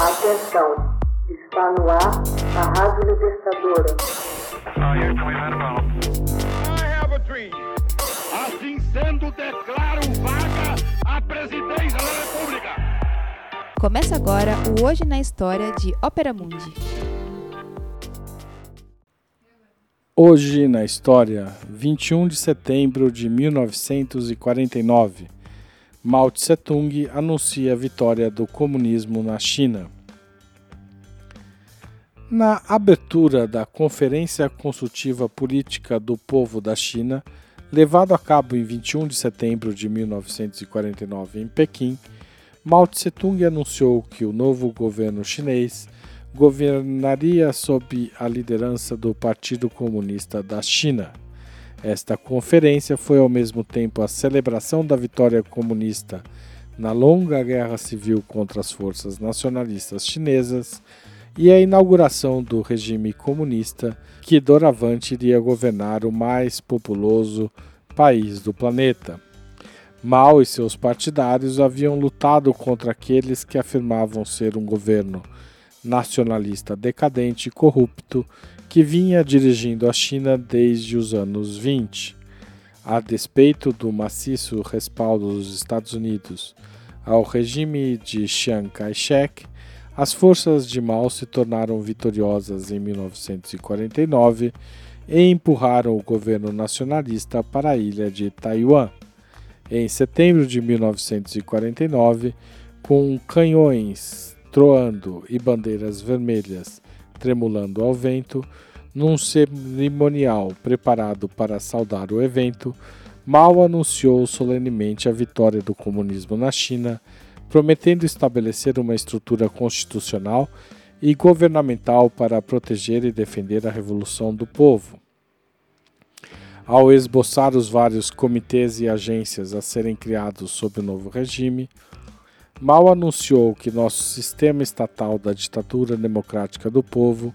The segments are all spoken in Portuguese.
Atenção, está no ar a Rádio Libertadora. Assim sendo, declaro vaga a presidência da República. Começa agora o Hoje na História de Ópera Mundi. Hoje na história, 21 de setembro de 1949, Mao Tse-tung anuncia a vitória do comunismo na China. Na abertura da Conferência Consultiva Política do Povo da China, levado a cabo em 21 de setembro de 1949 em Pequim, Mao Tse-tung anunciou que o novo governo chinês governaria sob a liderança do Partido Comunista da China. Esta conferência foi ao mesmo tempo a celebração da vitória comunista na longa guerra civil contra as forças nacionalistas chinesas e a inauguração do regime comunista que doravante iria governar o mais populoso país do planeta. Mao e seus partidários haviam lutado contra aqueles que afirmavam ser um governo nacionalista decadente e corrupto que vinha dirigindo a China desde os anos 20. A despeito do maciço respaldo dos Estados Unidos ao regime de Chiang Kai-shek, as forças de Mao se tornaram vitoriosas em 1949 e empurraram o governo nacionalista para a ilha de Taiwan. Em setembro de 1949, com canhões troando e bandeiras vermelhas tremulando ao vento, num cerimonial preparado para saudar o evento, Mao anunciou solenemente a vitória do comunismo na China, prometendo estabelecer uma estrutura constitucional e governamental para proteger e defender a revolução do povo. Ao esboçar os vários comitês e agências a serem criados sob o novo regime, Mal anunciou que nosso sistema estatal da ditadura democrática do povo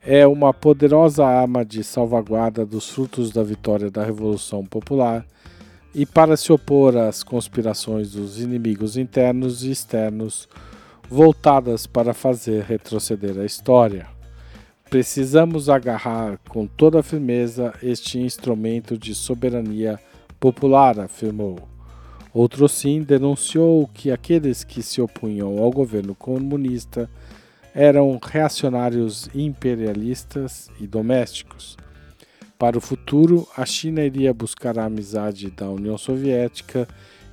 é uma poderosa arma de salvaguarda dos frutos da vitória da Revolução Popular e para se opor às conspirações dos inimigos internos e externos voltadas para fazer retroceder a história. Precisamos agarrar com toda firmeza este instrumento de soberania popular, afirmou. Outro sim denunciou que aqueles que se opunham ao governo comunista eram reacionários imperialistas e domésticos. Para o futuro, a China iria buscar a amizade da União Soviética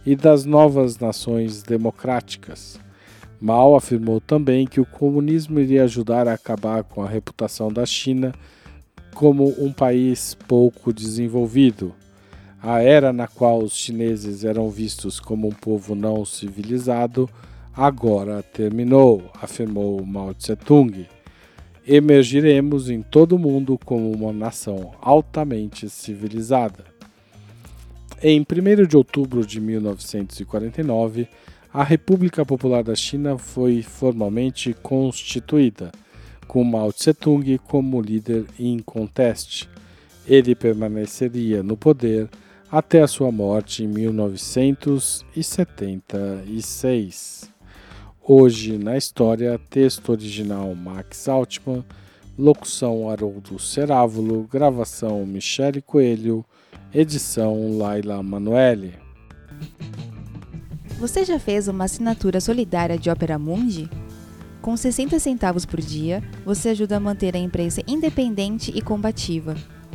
e das novas nações democráticas. Mao afirmou também que o comunismo iria ajudar a acabar com a reputação da China como um país pouco desenvolvido a era na qual os chineses eram vistos como um povo não civilizado agora terminou, afirmou Mao Tse-tung. Emergiremos em todo o mundo como uma nação altamente civilizada. Em 1 de outubro de 1949, a República Popular da China foi formalmente constituída, com Mao Tse-tung como líder inconteste. Ele permaneceria no poder até a sua morte em 1976. Hoje na história, texto original Max Altman, locução Haroldo Cerávulo, gravação Michele Coelho, edição Laila Manoeli. Você já fez uma assinatura solidária de Opera Mundi? Com 60 centavos por dia, você ajuda a manter a imprensa independente e combativa.